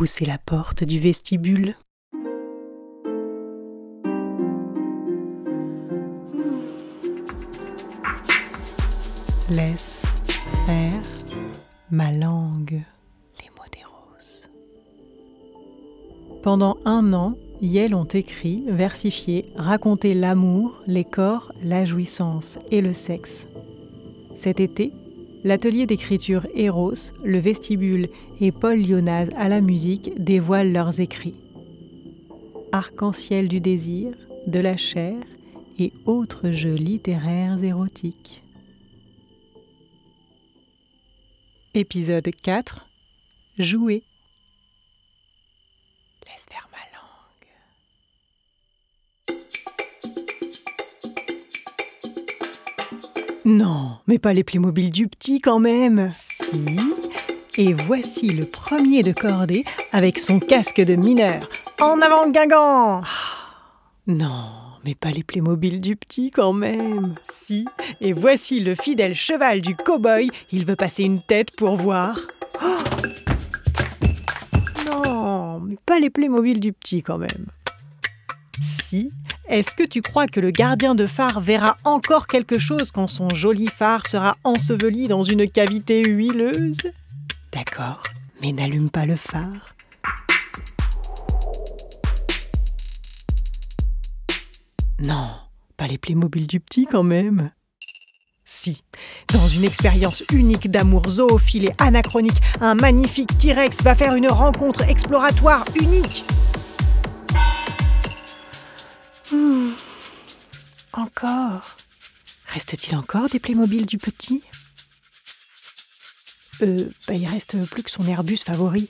Poussez la porte du vestibule. Laisse faire ma langue. Les mots des roses. Pendant un an, Yel ont écrit, versifié, raconté l'amour, les corps, la jouissance et le sexe. Cet été, l'atelier d'écriture Eros, le vestibule et Paul Lyonaz à la musique dévoilent leurs écrits. Arc-en-ciel du désir, de la chair et autres jeux littéraires érotiques. Épisode 4 Jouer. Non, mais pas les Playmobil du petit quand même. Si. Et voici le premier de cordée avec son casque de mineur. En avant, Guingamp Non, mais pas les Playmobil du petit quand même. Si. Et voici le fidèle cheval du cow-boy. Il veut passer une tête pour voir. Oh non, mais pas les Playmobil du petit quand même. Si. Est-ce que tu crois que le gardien de phare verra encore quelque chose quand son joli phare sera enseveli dans une cavité huileuse? D'accord, mais n'allume pas le phare. Non, pas les Playmobil du petit quand même. Si, dans une expérience unique d'amour zoophile et anachronique, un magnifique T-Rex va faire une rencontre exploratoire unique. Hmm. Encore Reste-t-il encore des Playmobil du petit? Euh, bah il reste plus que son Airbus favori.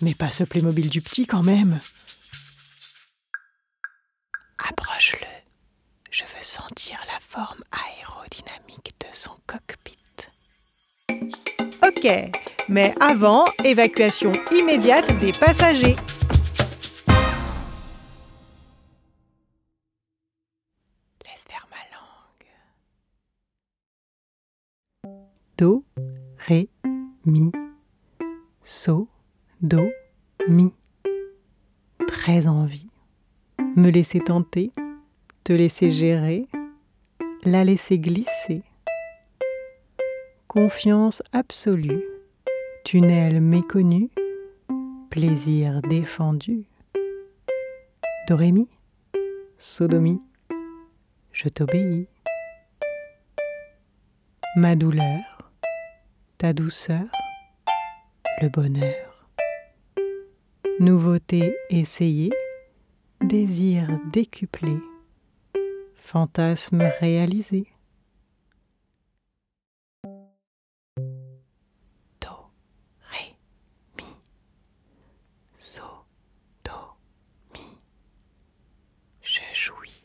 Mais pas ce Playmobil du petit quand même. Approche-le. Je veux sentir la forme aérodynamique de son cockpit. Ok, mais avant, évacuation immédiate des passagers. Laisse faire ma langue. Do, ré, mi, so, do, mi. Très envie me laisser tenter, te laisser gérer, la laisser glisser. Confiance absolue, tunnel méconnu, plaisir défendu. Dorémi, sodomie, je t'obéis. Ma douleur, ta douceur, le bonheur. Nouveauté essayée désir décuplé, fantasme réalisé. Do, ré, mi, so, do, mi. Je jouis.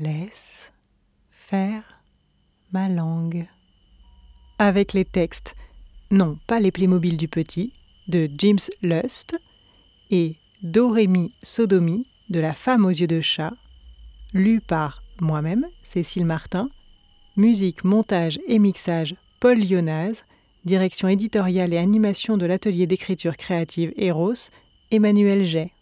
Laisse faire ma langue. Avec les textes, non pas les Playmobil du petit, de James Lust et Dorémy Sodomie de La femme aux yeux de chat, lu par moi-même, Cécile Martin, musique, montage et mixage Paul Lyonaz, direction éditoriale et animation de l'atelier d'écriture créative Eros, Emmanuel Jay.